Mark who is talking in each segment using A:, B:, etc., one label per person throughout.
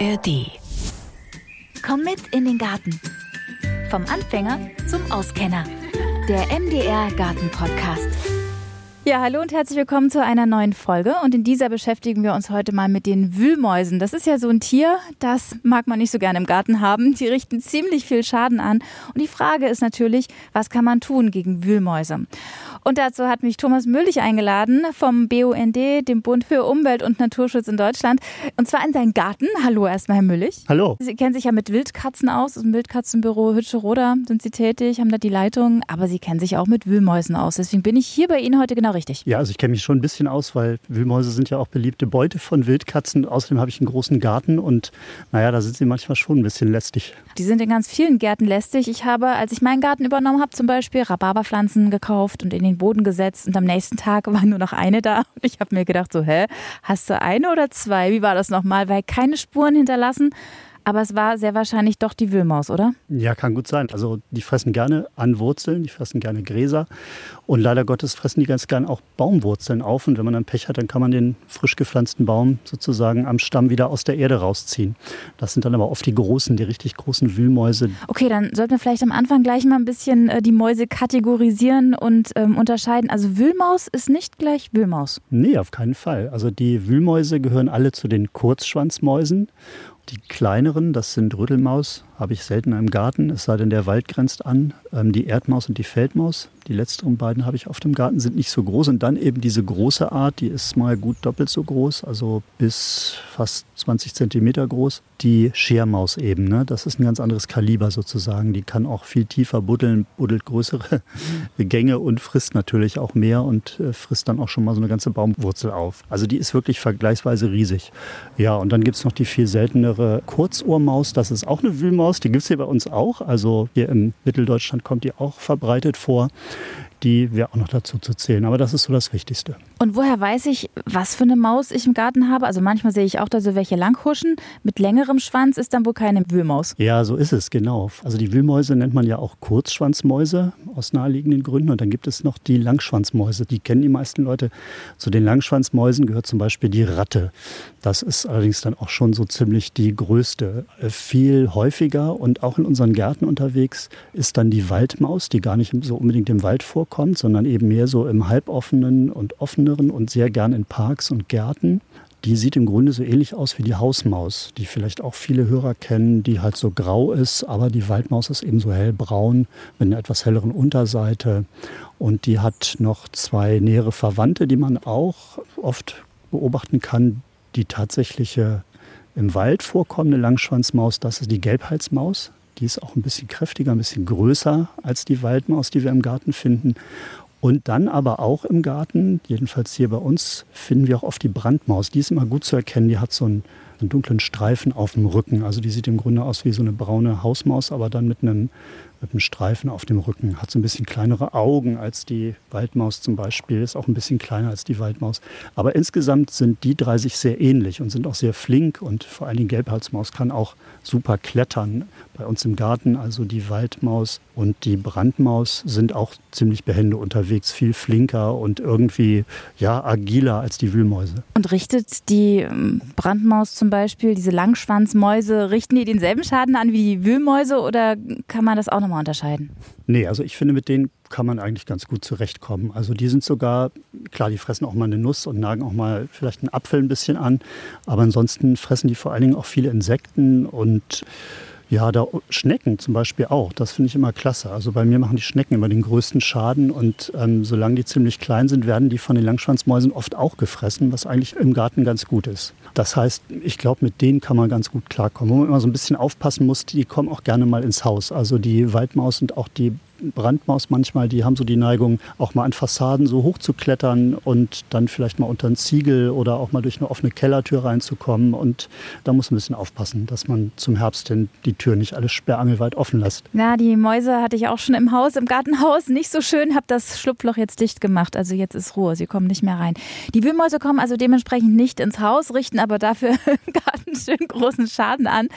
A: ARD. Komm mit in den Garten. Vom Anfänger zum Auskenner. Der MDR Garten Podcast.
B: Ja, hallo und herzlich willkommen zu einer neuen Folge. Und in dieser beschäftigen wir uns heute mal mit den Wühlmäusen. Das ist ja so ein Tier, das mag man nicht so gerne im Garten haben. Die richten ziemlich viel Schaden an. Und die Frage ist natürlich, was kann man tun gegen Wühlmäuse? Und dazu hat mich Thomas Müllig eingeladen vom BUND, dem Bund für Umwelt und Naturschutz in Deutschland. Und zwar in seinen Garten. Hallo erstmal, Herr Müllig.
C: Hallo.
B: Sie kennen sich ja mit Wildkatzen aus. Aus dem Wildkatzenbüro Hütsche-Roda sind Sie tätig, haben da die Leitung. Aber Sie kennen sich auch mit Wühlmäusen aus. Deswegen bin ich hier bei Ihnen heute genau richtig.
C: Ja, also ich kenne mich schon ein bisschen aus, weil Wühlmäuse sind ja auch beliebte Beute von Wildkatzen. Außerdem habe ich einen großen Garten und naja, da sind sie manchmal schon ein bisschen lästig.
B: Die sind in ganz vielen Gärten lästig. Ich habe, als ich meinen Garten übernommen habe, zum Beispiel Rhabarberpflanzen gekauft und in den Boden gesetzt. Und am nächsten Tag war nur noch eine da. Und ich habe mir gedacht, so, hä, hast du eine oder zwei? Wie war das nochmal? Weil keine Spuren hinterlassen. Aber es war sehr wahrscheinlich doch die Wühlmaus, oder?
C: Ja, kann gut sein. Also die fressen gerne an Wurzeln, die fressen gerne Gräser. Und leider Gottes fressen die ganz gerne auch Baumwurzeln auf. Und wenn man dann Pech hat, dann kann man den frisch gepflanzten Baum sozusagen am Stamm wieder aus der Erde rausziehen. Das sind dann aber oft die großen, die richtig großen Wühlmäuse.
B: Okay, dann sollten wir vielleicht am Anfang gleich mal ein bisschen äh, die Mäuse kategorisieren und ähm, unterscheiden. Also Wühlmaus ist nicht gleich Wühlmaus.
C: Nee, auf keinen Fall. Also die Wühlmäuse gehören alle zu den Kurzschwanzmäusen. Die kleineren, das sind Rüttelmaus, habe ich selten im Garten, es sei denn, der Wald grenzt an. Ähm, die Erdmaus und die Feldmaus, die letzteren beiden habe ich auf dem Garten, sind nicht so groß. Und dann eben diese große Art, die ist mal gut doppelt so groß, also bis fast 20 Zentimeter groß. Die Schermaus eben, ne? das ist ein ganz anderes Kaliber sozusagen. Die kann auch viel tiefer buddeln, buddelt größere Gänge und frisst natürlich auch mehr und äh, frisst dann auch schon mal so eine ganze Baumwurzel auf. Also die ist wirklich vergleichsweise riesig. Ja, und dann gibt es noch die viel seltenere Kurzohrmaus, das ist auch eine Wühlmaus, die gibt es hier bei uns auch. Also hier im Mitteldeutschland kommt die auch verbreitet vor. Die wäre auch noch dazu zu zählen. Aber das ist so das Wichtigste.
B: Und woher weiß ich, was für eine Maus ich im Garten habe? Also manchmal sehe ich auch da so welche langhuschen. Mit längerem Schwanz ist dann wohl keine Wühlmaus.
C: Ja, so ist es, genau. Also die Wühlmäuse nennt man ja auch Kurzschwanzmäuse aus naheliegenden Gründen. Und dann gibt es noch die Langschwanzmäuse. Die kennen die meisten Leute. Zu den Langschwanzmäusen gehört zum Beispiel die Ratte. Das ist allerdings dann auch schon so ziemlich die größte. Viel häufiger und auch in unseren Gärten unterwegs ist dann die Waldmaus, die gar nicht so unbedingt im Wald vorkommt, sondern eben mehr so im halboffenen und offeneren und sehr gern in Parks und Gärten. Die sieht im Grunde so ähnlich aus wie die Hausmaus, die vielleicht auch viele Hörer kennen, die halt so grau ist, aber die Waldmaus ist eben so hellbraun mit einer etwas helleren Unterseite. Und die hat noch zwei nähere Verwandte, die man auch oft beobachten kann. Die tatsächliche im Wald vorkommende Langschwanzmaus, das ist die Gelbhalsmaus. Die ist auch ein bisschen kräftiger, ein bisschen größer als die Waldmaus, die wir im Garten finden. Und dann aber auch im Garten, jedenfalls hier bei uns, finden wir auch oft die Brandmaus. Die ist immer gut zu erkennen. Die hat so einen, einen dunklen Streifen auf dem Rücken. Also die sieht im Grunde aus wie so eine braune Hausmaus, aber dann mit einem, mit einem Streifen auf dem Rücken. Hat so ein bisschen kleinere Augen als die Waldmaus zum Beispiel. Ist auch ein bisschen kleiner als die Waldmaus. Aber insgesamt sind die drei sich sehr ähnlich und sind auch sehr flink. Und vor allem die Gelbhalsmaus kann auch super klettern. Bei uns im Garten, also die Waldmaus und die Brandmaus sind auch ziemlich behende unterwegs, viel flinker und irgendwie ja agiler als die Wühlmäuse.
B: Und richtet die ähm, Brandmaus zum Beispiel, diese Langschwanzmäuse, richten die denselben Schaden an wie die Wühlmäuse oder kann man das auch nochmal unterscheiden?
C: Nee, also ich finde, mit denen kann man eigentlich ganz gut zurechtkommen. Also die sind sogar, klar, die fressen auch mal eine Nuss und nagen auch mal vielleicht einen Apfel ein bisschen an, aber ansonsten fressen die vor allen Dingen auch viele Insekten und ja, da Schnecken zum Beispiel auch. Das finde ich immer klasse. Also bei mir machen die Schnecken immer den größten Schaden und ähm, solange die ziemlich klein sind, werden die von den Langschwanzmäusen oft auch gefressen, was eigentlich im Garten ganz gut ist. Das heißt, ich glaube, mit denen kann man ganz gut klarkommen. Wo man immer so ein bisschen aufpassen muss, die kommen auch gerne mal ins Haus. Also die Waldmaus und auch die Brandmaus manchmal, die haben so die Neigung, auch mal an Fassaden so hoch zu klettern und dann vielleicht mal unter einen Ziegel oder auch mal durch eine offene Kellertür reinzukommen. Und da muss man ein bisschen aufpassen, dass man zum Herbst hin die Tür nicht alles sperrangelweit offen lässt.
B: Ja, die Mäuse hatte ich auch schon im Haus, im Gartenhaus. Nicht so schön, habe das Schlupfloch jetzt dicht gemacht. Also jetzt ist Ruhe, sie kommen nicht mehr rein. Die Wühlmäuse kommen also dementsprechend nicht ins Haus, richten aber dafür im Garten schön großen Schaden an.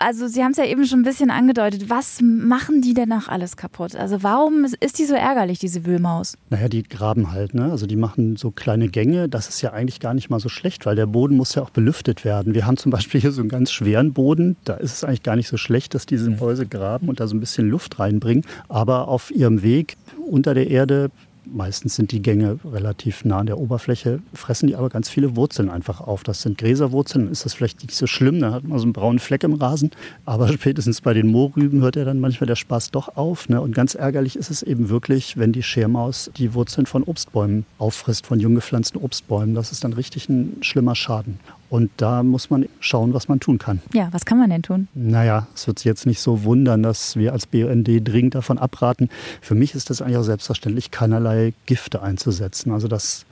B: Also Sie haben es ja eben schon ein bisschen angedeutet. Was machen die denn noch alles kaputt? Also warum ist die so ärgerlich, diese Wühlmaus?
C: Naja, die graben halt, ne? Also die machen so kleine Gänge. Das ist ja eigentlich gar nicht mal so schlecht, weil der Boden muss ja auch belüftet werden. Wir haben zum Beispiel hier so einen ganz schweren Boden. Da ist es eigentlich gar nicht so schlecht, dass diese Mäuse graben und da so ein bisschen Luft reinbringen. Aber auf ihrem Weg unter der Erde Meistens sind die Gänge relativ nah an der Oberfläche, fressen die aber ganz viele Wurzeln einfach auf. Das sind Gräserwurzeln, ist das vielleicht nicht so schlimm, da hat man so einen braunen Fleck im Rasen. Aber spätestens bei den Mohrrüben hört ja dann manchmal der Spaß doch auf. Ne? Und ganz ärgerlich ist es eben wirklich, wenn die Schermaus die Wurzeln von Obstbäumen auffrisst, von jung gepflanzten Obstbäumen. Das ist dann richtig ein schlimmer Schaden. Und da muss man schauen, was man tun kann.
B: Ja, was kann man denn tun?
C: Naja, es wird sich jetzt nicht so wundern, dass wir als BUND dringend davon abraten. Für mich ist das eigentlich auch selbstverständlich, keinerlei Gifte einzusetzen. Also das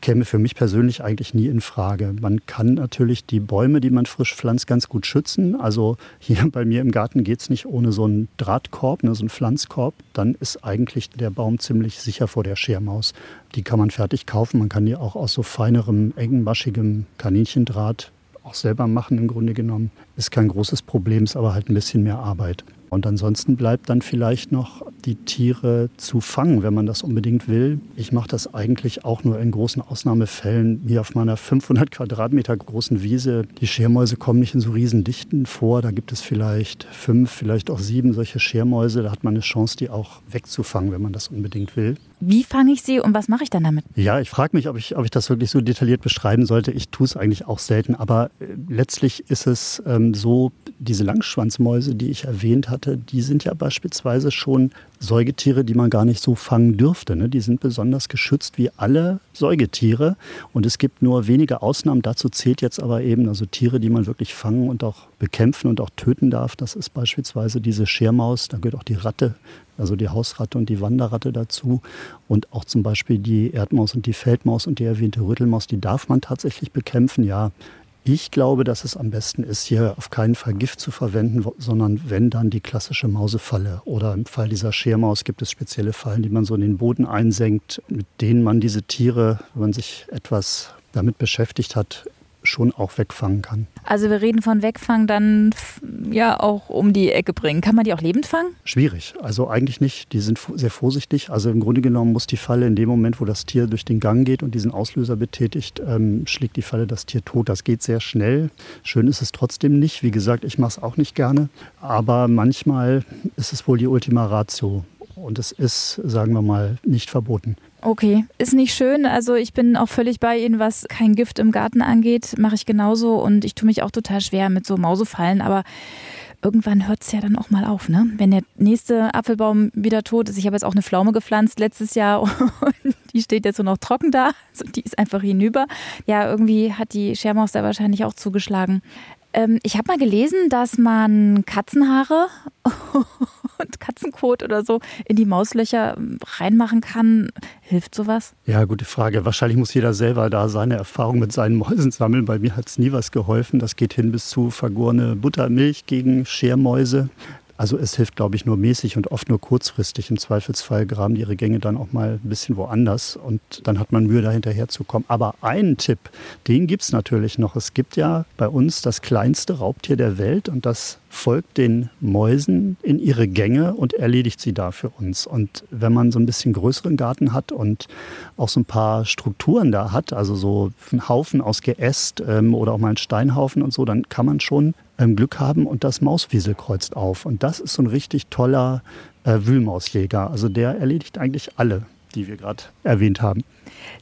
C: käme für mich persönlich eigentlich nie in Frage. Man kann natürlich die Bäume, die man frisch pflanzt, ganz gut schützen. Also hier bei mir im Garten geht es nicht ohne so einen Drahtkorb, ne, so einen Pflanzkorb. Dann ist eigentlich der Baum ziemlich sicher vor der Schermaus. Die kann man fertig kaufen. Man kann die auch aus so feinerem, engmaschigem Kaninchendraht auch selber machen im Grunde genommen. Ist kein großes Problem, ist aber halt ein bisschen mehr Arbeit. Und ansonsten bleibt dann vielleicht noch die Tiere zu fangen, wenn man das unbedingt will. Ich mache das eigentlich auch nur in großen Ausnahmefällen. Hier auf meiner 500 Quadratmeter großen Wiese. Die Schermäuse kommen nicht in so Riesendichten vor. Da gibt es vielleicht fünf, vielleicht auch sieben solche Schermäuse. Da hat man eine Chance, die auch wegzufangen, wenn man das unbedingt will.
B: Wie fange ich sie und was mache ich dann damit?
C: Ja, ich frage mich, ob ich, ob ich das wirklich so detailliert beschreiben sollte. Ich tue es eigentlich auch selten. Aber äh, letztlich ist es ähm, so, diese Langschwanzmäuse, die ich erwähnt hatte, die sind ja beispielsweise schon Säugetiere, die man gar nicht so fangen dürfte. Ne? Die sind besonders geschützt wie alle Säugetiere. Und es gibt nur wenige Ausnahmen. Dazu zählt jetzt aber eben also Tiere, die man wirklich fangen und auch bekämpfen und auch töten darf. Das ist beispielsweise diese Schermaus. Da gehört auch die Ratte, also die Hausratte und die Wanderratte dazu. Und auch zum Beispiel die Erdmaus und die Feldmaus und die erwähnte Rüttelmaus, die darf man tatsächlich bekämpfen. Ja, ich glaube, dass es am besten ist, hier auf keinen Fall Gift zu verwenden, sondern wenn dann die klassische Mausefalle. Oder im Fall dieser Schermaus gibt es spezielle Fallen, die man so in den Boden einsenkt, mit denen man diese Tiere, wenn man sich etwas damit beschäftigt hat, schon auch wegfangen kann.
B: Also wir reden von Wegfangen dann ja auch um die Ecke bringen. Kann man die auch lebend fangen?
C: Schwierig. Also eigentlich nicht. Die sind sehr vorsichtig. Also im Grunde genommen muss die Falle in dem Moment, wo das Tier durch den Gang geht und diesen Auslöser betätigt, ähm, schlägt die Falle das Tier tot. Das geht sehr schnell. Schön ist es trotzdem nicht. Wie gesagt, ich mache es auch nicht gerne. Aber manchmal ist es wohl die Ultima Ratio. Und es ist, sagen wir mal, nicht verboten.
B: Okay, ist nicht schön. Also ich bin auch völlig bei Ihnen, was kein Gift im Garten angeht. Mache ich genauso und ich tue mich auch total schwer mit so Mausefallen. Aber irgendwann hört es ja dann auch mal auf, ne? Wenn der nächste Apfelbaum wieder tot ist. Ich habe jetzt auch eine Pflaume gepflanzt letztes Jahr und die steht jetzt so noch trocken da. Also die ist einfach hinüber. Ja, irgendwie hat die Schermaus da wahrscheinlich auch zugeschlagen. Ähm, ich habe mal gelesen, dass man Katzenhaare und Katzenkot oder so in die Mauslöcher reinmachen kann. Hilft sowas?
C: Ja, gute Frage. Wahrscheinlich muss jeder selber da seine Erfahrung mit seinen Mäusen sammeln. Bei mir hat es nie was geholfen. Das geht hin bis zu vergorene Buttermilch gegen Schermäuse. Also es hilft, glaube ich, nur mäßig und oft nur kurzfristig. Im Zweifelsfall graben die ihre Gänge dann auch mal ein bisschen woanders und dann hat man Mühe, da hinterher zu kommen. Aber einen Tipp, den gibt es natürlich noch. Es gibt ja bei uns das kleinste Raubtier der Welt und das folgt den Mäusen in ihre Gänge und erledigt sie da für uns. Und wenn man so ein bisschen größeren Garten hat und auch so ein paar Strukturen da hat, also so einen Haufen aus Geäst ähm, oder auch mal einen Steinhaufen und so, dann kann man schon ähm, Glück haben und das Mauswiesel kreuzt auf. Und das ist so ein richtig toller äh, Wühlmausjäger. Also der erledigt eigentlich alle, die wir gerade erwähnt haben.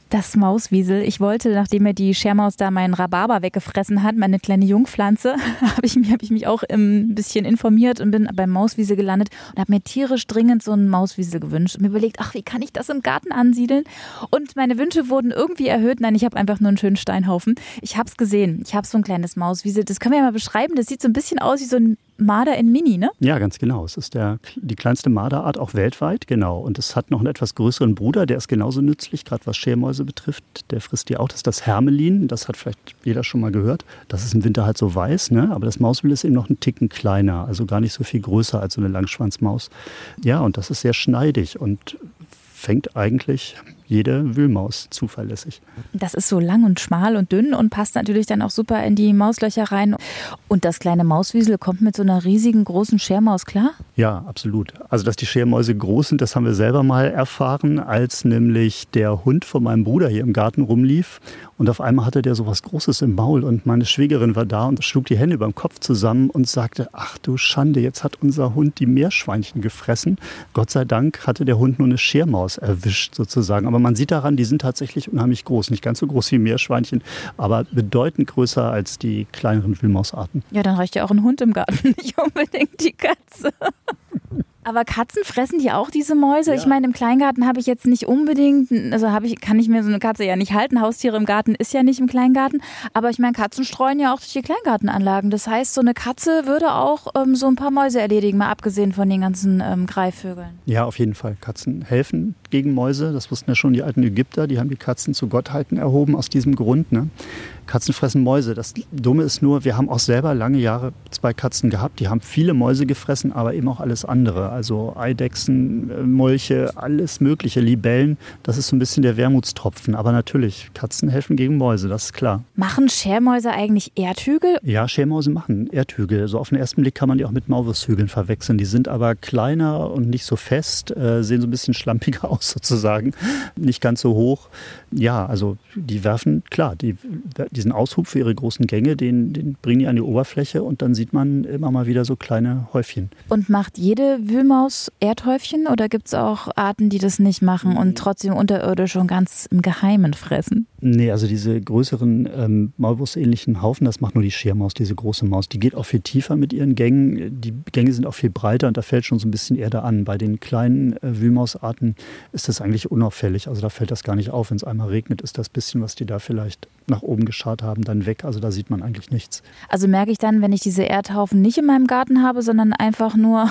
B: Das Mauswiesel. Ich wollte, nachdem er die Schermaus da meinen Rhabarber weggefressen hat, meine kleine Jungpflanze, habe ich, hab ich mich auch ein bisschen informiert und bin beim Mauswiesel gelandet und habe mir tierisch dringend so einen Mauswiesel gewünscht und mir überlegt, ach, wie kann ich das im Garten ansiedeln? Und meine Wünsche wurden irgendwie erhöht. Nein, ich habe einfach nur einen schönen Steinhaufen. Ich habe es gesehen. Ich habe so ein kleines Mauswiesel. Das können wir ja mal beschreiben. Das sieht so ein bisschen aus wie so ein Marder in Mini, ne?
C: Ja, ganz genau. Es ist der, die kleinste Marderart auch weltweit, genau. Und es hat noch einen etwas größeren Bruder, der ist genauso nützlich, gerade was Schermäuse betrifft. Der frisst die auch. Das ist das Hermelin. Das hat vielleicht jeder schon mal gehört. Das ist im Winter halt so weiß, ne? Aber das Mauswild ist eben noch einen Ticken kleiner, also gar nicht so viel größer als so eine Langschwanzmaus. Ja, und das ist sehr schneidig und fängt eigentlich jede Wühlmaus zuverlässig.
B: Das ist so lang und schmal und dünn und passt natürlich dann auch super in die Mauslöcher rein. Und das kleine Mauswiesel kommt mit so einer riesigen großen Schermaus klar?
C: Ja, absolut. Also, dass die Schermäuse groß sind, das haben wir selber mal erfahren, als nämlich der Hund von meinem Bruder hier im Garten rumlief. Und auf einmal hatte der so was Großes im Maul und meine Schwägerin war da und schlug die Hände über dem Kopf zusammen und sagte, ach du Schande, jetzt hat unser Hund die Meerschweinchen gefressen. Gott sei Dank hatte der Hund nur eine Schermaus erwischt sozusagen. Aber man sieht daran, die sind tatsächlich unheimlich groß. Nicht ganz so groß wie Meerschweinchen, aber bedeutend größer als die kleineren Wühlmausarten.
B: Ja, dann reicht ja auch ein Hund im Garten, nicht unbedingt die Katze. Aber Katzen fressen die auch diese Mäuse? Ja. Ich meine, im Kleingarten habe ich jetzt nicht unbedingt, also habe ich, kann ich mir so eine Katze ja nicht halten. Haustiere im Garten ist ja nicht im Kleingarten. Aber ich meine, Katzen streuen ja auch durch die Kleingartenanlagen. Das heißt, so eine Katze würde auch ähm, so ein paar Mäuse erledigen, mal abgesehen von den ganzen ähm, Greifvögeln.
C: Ja, auf jeden Fall. Katzen helfen gegen Mäuse. Das wussten ja schon die alten Ägypter. Die haben die Katzen zu Gottheiten erhoben aus diesem Grund. Ne? Katzen fressen Mäuse. Das Dumme ist nur, wir haben auch selber lange Jahre zwei Katzen gehabt. Die haben viele Mäuse gefressen, aber eben auch alles andere. Also Eidechsen, äh, Molche, alles Mögliche, Libellen. Das ist so ein bisschen der Wermutstropfen. Aber natürlich, Katzen helfen gegen Mäuse, das ist klar.
B: Machen Schermäuse eigentlich Erdhügel?
C: Ja, Schermäuse machen Erdhügel. So also auf den ersten Blick kann man die auch mit Maulwurfshügeln verwechseln. Die sind aber kleiner und nicht so fest, äh, sehen so ein bisschen schlampiger aus sozusagen. Nicht ganz so hoch. Ja, also die werfen, klar, die diesen Aushub für ihre großen Gänge, den, den bringen die an die Oberfläche und dann sieht man immer mal wieder so kleine Häufchen.
B: Und macht jede Wühlmaus Erdhäufchen oder gibt es auch Arten, die das nicht machen und trotzdem unterirdisch und ganz im Geheimen fressen?
C: Nee, also diese größeren ähm, Maulwurfsähnlichen Haufen, das macht nur die Schermaus, diese große Maus. Die geht auch viel tiefer mit ihren Gängen. Die Gänge sind auch viel breiter und da fällt schon so ein bisschen Erde an. Bei den kleinen äh, Wühlmausarten ist das eigentlich unauffällig. Also da fällt das gar nicht auf. Wenn es einmal regnet, ist das bisschen, was die da vielleicht nach oben geschart haben, dann weg. Also da sieht man eigentlich nichts.
B: Also merke ich dann, wenn ich diese Erdhaufen nicht in meinem Garten habe, sondern einfach nur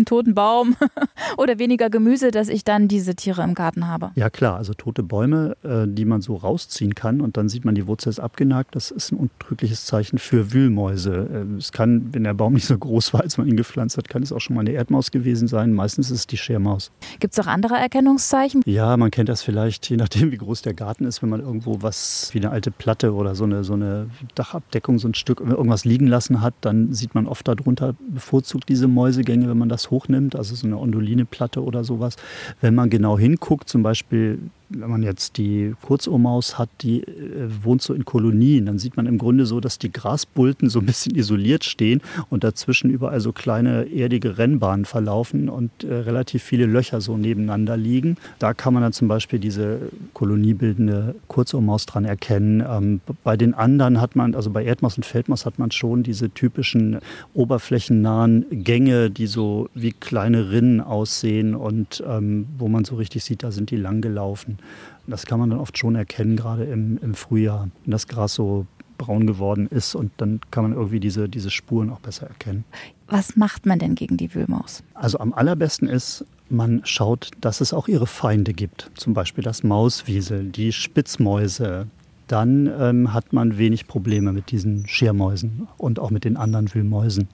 B: einen toten Baum oder weniger Gemüse, dass ich dann diese Tiere im Garten habe?
C: Ja klar, also tote Bäume, äh, die man so rausziehen kann und dann sieht man, die Wurzel ist abgenagt, das ist ein untrügliches Zeichen für Wühlmäuse. Äh, es kann, wenn der Baum nicht so groß war, als man ihn gepflanzt hat, kann es auch schon mal eine Erdmaus gewesen sein. Meistens ist es die Schermaus.
B: Gibt es auch andere Erkennungszeichen?
C: Ja, man kennt das vielleicht, je nachdem, wie groß der Garten ist, wenn man irgendwo was wie eine alte Platte oder so eine, so eine Dachabdeckung, so ein Stück irgendwas liegen lassen hat, dann sieht man oft darunter bevorzugt diese Mäusegänge, wenn man das hochnimmt, also so eine Onduline-Platte oder sowas. Wenn man genau hinguckt, zum Beispiel wenn man jetzt die Kurzohrmaus hat, die äh, wohnt so in Kolonien, dann sieht man im Grunde so, dass die Grasbulten so ein bisschen isoliert stehen und dazwischen überall so kleine erdige Rennbahnen verlaufen und äh, relativ viele Löcher so nebeneinander liegen. Da kann man dann zum Beispiel diese koloniebildende Kurzohrmaus dran erkennen. Ähm, bei den anderen hat man, also bei Erdmaus und Feldmaus hat man schon diese typischen oberflächennahen Gänge, die so wie kleine Rinnen aussehen und ähm, wo man so richtig sieht, da sind die lang gelaufen. Das kann man dann oft schon erkennen, gerade im, im Frühjahr, wenn das Gras so braun geworden ist und dann kann man irgendwie diese, diese Spuren auch besser erkennen.
B: Was macht man denn gegen die Wühlmaus?
C: Also am allerbesten ist, man schaut, dass es auch ihre Feinde gibt. Zum Beispiel das Mauswiesel, die Spitzmäuse. Dann ähm, hat man wenig Probleme mit diesen Schiermäusen und auch mit den anderen Wühlmäusen.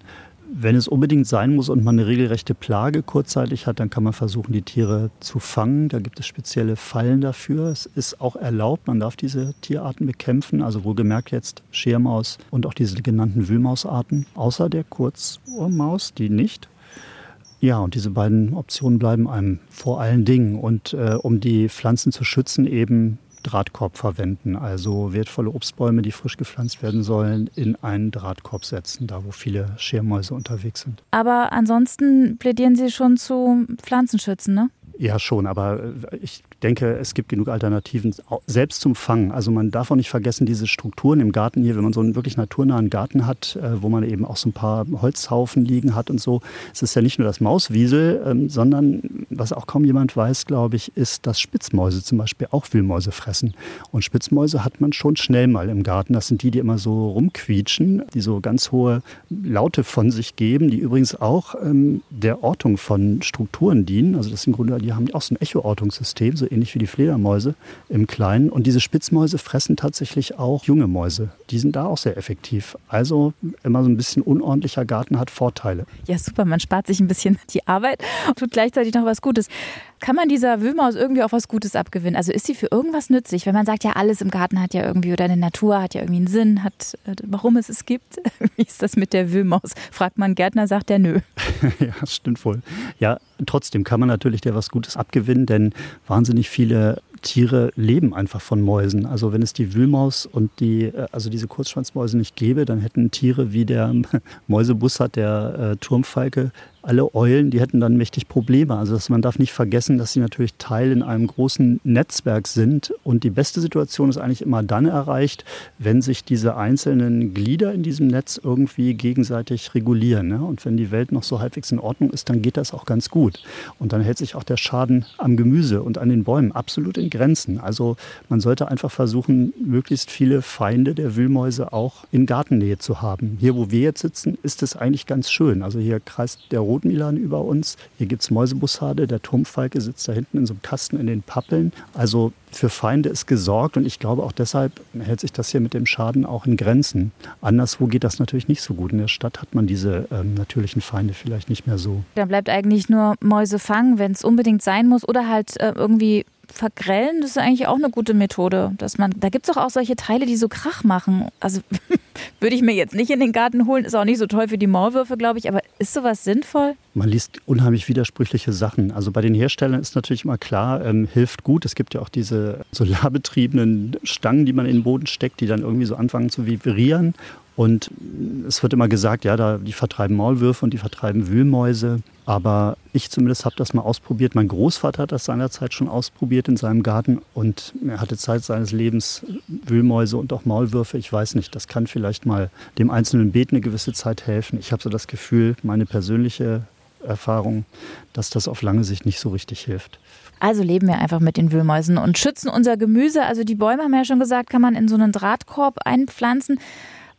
C: Wenn es unbedingt sein muss und man eine regelrechte Plage kurzzeitig hat, dann kann man versuchen, die Tiere zu fangen. Da gibt es spezielle Fallen dafür. Es ist auch erlaubt, man darf diese Tierarten bekämpfen, also wohlgemerkt jetzt Schermaus und auch diese genannten Wühlmausarten, außer der Kurzohrmaus, die nicht. Ja, und diese beiden Optionen bleiben einem vor allen Dingen. Und äh, um die Pflanzen zu schützen, eben Drahtkorb verwenden. Also wertvolle Obstbäume, die frisch gepflanzt werden sollen, in einen Drahtkorb setzen, da wo viele Schermäuse unterwegs sind.
B: Aber ansonsten plädieren Sie schon zu Pflanzenschützen, ne?
C: Ja, schon, aber äh, ich denke, es gibt genug Alternativen, selbst zum Fangen. Also man darf auch nicht vergessen, diese Strukturen im Garten hier, wenn man so einen wirklich naturnahen Garten hat, äh, wo man eben auch so ein paar Holzhaufen liegen hat und so. Es ist ja nicht nur das Mauswiesel, ähm, sondern was auch kaum jemand weiß, glaube ich, ist, dass Spitzmäuse zum Beispiel auch Wühlmäuse fressen. Und Spitzmäuse hat man schon schnell mal im Garten. Das sind die, die immer so rumquietschen, die so ganz hohe Laute von sich geben, die übrigens auch ähm, der Ortung von Strukturen dienen. Also das sind im Grunde, die haben auch so ein Echoortungssystem, so so ähnlich wie die Fledermäuse im Kleinen. Und diese Spitzmäuse fressen tatsächlich auch junge Mäuse. Die sind da auch sehr effektiv. Also immer so ein bisschen unordentlicher Garten hat Vorteile.
B: Ja, super. Man spart sich ein bisschen die Arbeit und tut gleichzeitig noch was Gutes. Kann man dieser Wühlmaus irgendwie auch was Gutes abgewinnen? Also ist sie für irgendwas nützlich? Wenn man sagt, ja, alles im Garten hat ja irgendwie oder eine Natur hat ja irgendwie einen Sinn, hat, äh, warum es es gibt. Wie ist das mit der Wühlmaus? Fragt man Gärtner, sagt er nö.
C: ja, das stimmt wohl. Ja, trotzdem kann man natürlich der was Gutes abgewinnen, denn wahnsinnig viele Tiere leben einfach von Mäusen. Also wenn es die Wühlmaus und die, äh, also diese Kurzschwanzmäuse nicht gäbe, dann hätten Tiere wie der Mäusebussard, der äh, Turmfalke, alle Eulen, die hätten dann mächtig Probleme. Also man darf nicht vergessen, dass sie natürlich Teil in einem großen Netzwerk sind. Und die beste Situation ist eigentlich immer dann erreicht, wenn sich diese einzelnen Glieder in diesem Netz irgendwie gegenseitig regulieren. Ne? Und wenn die Welt noch so halbwegs in Ordnung ist, dann geht das auch ganz gut. Und dann hält sich auch der Schaden am Gemüse und an den Bäumen absolut in Grenzen. Also man sollte einfach versuchen, möglichst viele Feinde der Wühlmäuse auch in Gartennähe zu haben. Hier, wo wir jetzt sitzen, ist es eigentlich ganz schön. Also hier kreist der Rot Rotmilan über uns. Hier gibt es Mäusebussarde. Der Turmfalke sitzt da hinten in so einem Kasten in den Pappeln. Also für Feinde ist gesorgt und ich glaube auch deshalb hält sich das hier mit dem Schaden auch in Grenzen. Anderswo geht das natürlich nicht so gut. In der Stadt hat man diese ähm, natürlichen Feinde vielleicht nicht mehr so.
B: Da bleibt eigentlich nur Mäuse fangen, wenn es unbedingt sein muss oder halt äh, irgendwie vergrellen, das ist eigentlich auch eine gute Methode. Dass man, da gibt es doch auch solche Teile, die so Krach machen. Also würde ich mir jetzt nicht in den Garten holen, ist auch nicht so toll für die Maulwürfe, glaube ich, aber ist sowas sinnvoll?
C: Man liest unheimlich widersprüchliche Sachen. Also bei den Herstellern ist natürlich immer klar, ähm, hilft gut. Es gibt ja auch diese solarbetriebenen Stangen, die man in den Boden steckt, die dann irgendwie so anfangen zu vibrieren. Und es wird immer gesagt, ja, da, die vertreiben Maulwürfe und die vertreiben Wühlmäuse. Aber ich zumindest habe das mal ausprobiert. Mein Großvater hat das seinerzeit schon ausprobiert in seinem Garten und er hatte Zeit seines Lebens Wühlmäuse und auch Maulwürfe. Ich weiß nicht, das kann vielleicht mal dem einzelnen Beet eine gewisse Zeit helfen. Ich habe so das Gefühl, meine persönliche Erfahrung, dass das auf lange Sicht nicht so richtig hilft.
B: Also leben wir einfach mit den Wühlmäusen und schützen unser Gemüse. Also die Bäume haben wir ja schon gesagt, kann man in so einen Drahtkorb einpflanzen.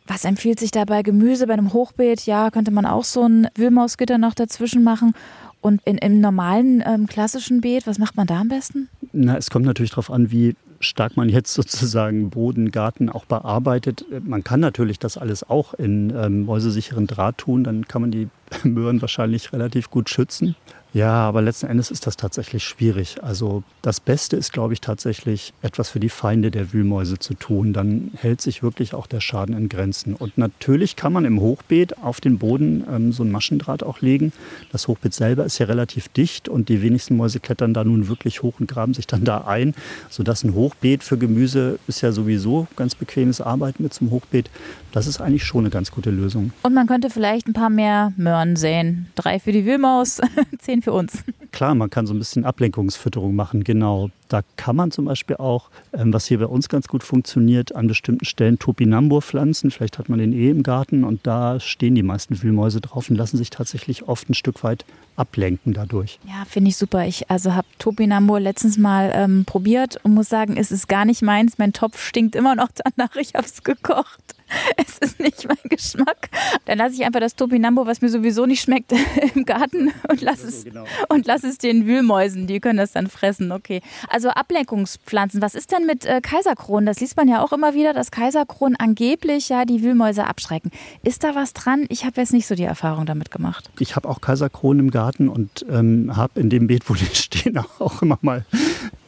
B: Was empfiehlt sich da bei Gemüse, bei einem Hochbeet? Ja, könnte man auch so ein Wühlmausgitter noch dazwischen machen. Und in, im normalen ähm, klassischen Beet, was macht man da am besten?
C: Na, es kommt natürlich darauf an, wie stark man jetzt sozusagen Boden, Garten auch bearbeitet. Man kann natürlich das alles auch in ähm, mäusesicheren Draht tun, dann kann man die Möhren wahrscheinlich relativ gut schützen. Ja, aber letzten Endes ist das tatsächlich schwierig. Also das Beste ist, glaube ich, tatsächlich etwas für die Feinde der Wühlmäuse zu tun. Dann hält sich wirklich auch der Schaden in Grenzen. Und natürlich kann man im Hochbeet auf den Boden ähm, so ein Maschendraht auch legen. Das Hochbeet selber ist ja relativ dicht und die wenigsten Mäuse klettern da nun wirklich hoch und graben sich dann da ein, sodass ein Hochbeet für Gemüse ist ja sowieso ganz bequemes Arbeiten mit zum Hochbeet. Das ist eigentlich schon eine ganz gute Lösung.
B: Und man könnte vielleicht ein paar mehr Möhren säen. Drei für die Wühlmaus, zehn für uns.
C: Klar, man kann so ein bisschen Ablenkungsfütterung machen, genau. Da kann man zum Beispiel auch, ähm, was hier bei uns ganz gut funktioniert, an bestimmten Stellen Topinambur pflanzen. Vielleicht hat man den eh im Garten und da stehen die meisten Wühlmäuse drauf und lassen sich tatsächlich oft ein Stück weit ablenken dadurch.
B: Ja, finde ich super. Ich also habe Topinambur letztens mal ähm, probiert und muss sagen, es ist gar nicht meins. Mein Topf stinkt immer noch danach. Ich habe es gekocht. Es ist nicht mein Geschmack. Dann lasse ich einfach das Topinambur, was mir sowieso nicht schmeckt, im Garten und lasse es, genau. und lass es den Wühlmäusen. Die können das dann fressen. Okay. Also Ablenkungspflanzen. Was ist denn mit äh, Kaiserkronen? Das liest man ja auch immer wieder, dass Kaiserkronen angeblich ja die Wühlmäuse abschrecken. Ist da was dran? Ich habe jetzt nicht so die Erfahrung damit gemacht.
C: Ich habe auch Kaiserkronen im Garten und ähm, habe in dem Beet, wo die stehen, auch immer mal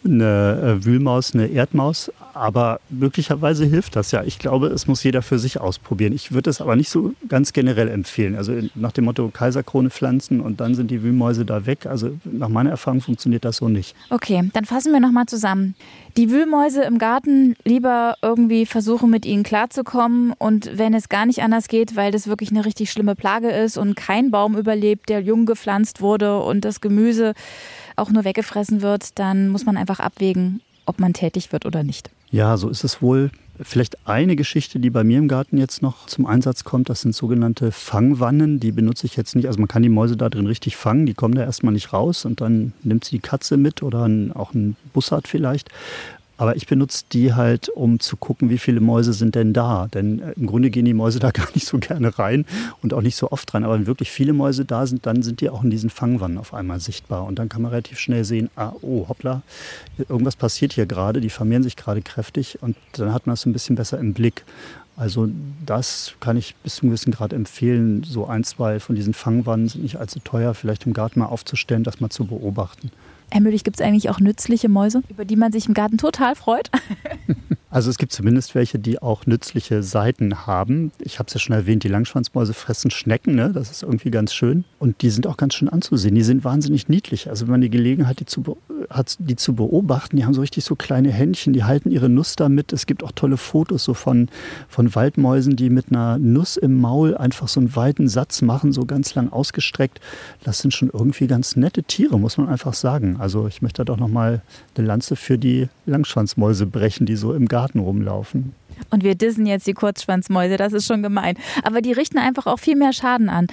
C: eine äh, Wühlmaus, eine Erdmaus. Aber möglicherweise hilft das ja. Ich glaube, es muss jeder für sich ausprobieren. Ich würde es aber nicht so ganz generell empfehlen. Also nach dem Motto Kaiserkrone pflanzen und dann sind die Wühlmäuse da weg. Also nach meiner Erfahrung funktioniert das so nicht.
B: Okay, dann fassen wir nochmal zusammen. Die Wühlmäuse im Garten lieber irgendwie versuchen, mit ihnen klarzukommen. Und wenn es gar nicht anders geht, weil das wirklich eine richtig schlimme Plage ist und kein Baum überlebt, der jung gepflanzt wurde und das Gemüse auch nur weggefressen wird, dann muss man einfach abwägen, ob man tätig wird oder nicht.
C: Ja, so ist es wohl. Vielleicht eine Geschichte, die bei mir im Garten jetzt noch zum Einsatz kommt, das sind sogenannte Fangwannen. Die benutze ich jetzt nicht. Also man kann die Mäuse da drin richtig fangen, die kommen da erstmal nicht raus und dann nimmt sie die Katze mit oder auch ein Bussard vielleicht. Aber ich benutze die halt, um zu gucken, wie viele Mäuse sind denn da. Denn äh, im Grunde gehen die Mäuse da gar nicht so gerne rein und auch nicht so oft rein. Aber wenn wirklich viele Mäuse da sind, dann sind die auch in diesen Fangwannen auf einmal sichtbar. Und dann kann man relativ schnell sehen, ah, oh, hoppla, irgendwas passiert hier gerade, die vermehren sich gerade kräftig und dann hat man es ein bisschen besser im Blick. Also das kann ich bis zu einem gewissen Grad empfehlen. So ein, zwei von diesen Fangwannen sind nicht allzu teuer, vielleicht im Garten mal aufzustellen, das mal zu beobachten.
B: Herr Müllig, gibt es eigentlich auch nützliche Mäuse, über die man sich im Garten total freut?
C: Also es gibt zumindest welche, die auch nützliche Seiten haben. Ich habe es ja schon erwähnt, die Langschwanzmäuse fressen Schnecken, ne? das ist irgendwie ganz schön. Und die sind auch ganz schön anzusehen. Die sind wahnsinnig niedlich. Also wenn man die Gelegenheit die zu, hat, die zu beobachten, die haben so richtig so kleine Händchen, die halten ihre Nuss damit. Es gibt auch tolle Fotos so von, von Waldmäusen, die mit einer Nuss im Maul einfach so einen weiten Satz machen, so ganz lang ausgestreckt. Das sind schon irgendwie ganz nette Tiere, muss man einfach sagen. Also ich möchte da doch nochmal eine Lanze für die Langschwanzmäuse brechen, die so im Garten rumlaufen.
B: Und wir dissen jetzt die Kurzschwanzmäuse, das ist schon gemein. Aber die richten einfach auch viel mehr Schaden an.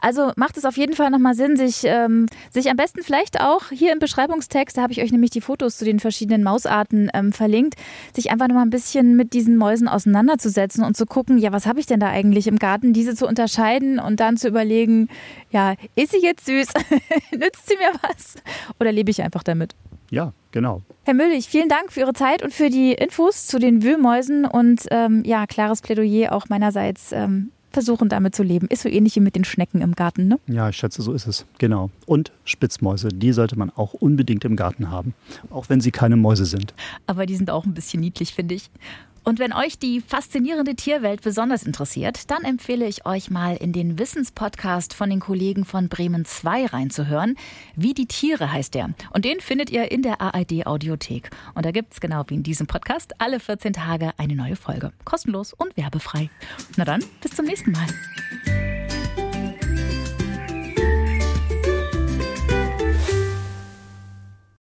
B: Also macht es auf jeden Fall nochmal Sinn, sich, ähm, sich am besten vielleicht auch hier im Beschreibungstext, da habe ich euch nämlich die Fotos zu den verschiedenen Mausarten ähm, verlinkt, sich einfach nochmal ein bisschen mit diesen Mäusen auseinanderzusetzen und zu gucken, ja, was habe ich denn da eigentlich im Garten, diese zu unterscheiden und dann zu überlegen, ja, ist sie jetzt süß? Nützt sie mir was? Oder lebe ich einfach damit?
C: Ja, genau.
B: Herr Müllig, vielen Dank für Ihre Zeit und für die Infos zu den Wühlmäusen und ähm, ja, klares Plädoyer auch meinerseits. Ähm, versuchen damit zu leben. Ist so ähnlich wie mit den Schnecken im Garten, ne?
C: Ja, ich schätze, so ist es. Genau. Und Spitzmäuse, die sollte man auch unbedingt im Garten haben, auch wenn sie keine Mäuse sind.
A: Aber die sind auch ein bisschen niedlich, finde ich. Und wenn euch die faszinierende Tierwelt besonders interessiert, dann empfehle ich euch mal in den Wissenspodcast von den Kollegen von Bremen 2 reinzuhören. Wie die Tiere heißt der. Und den findet ihr in der ARD Audiothek. Und da gibt es genau wie in diesem Podcast alle 14 Tage eine neue Folge. Kostenlos und werbefrei. Na dann, bis zum nächsten Mal.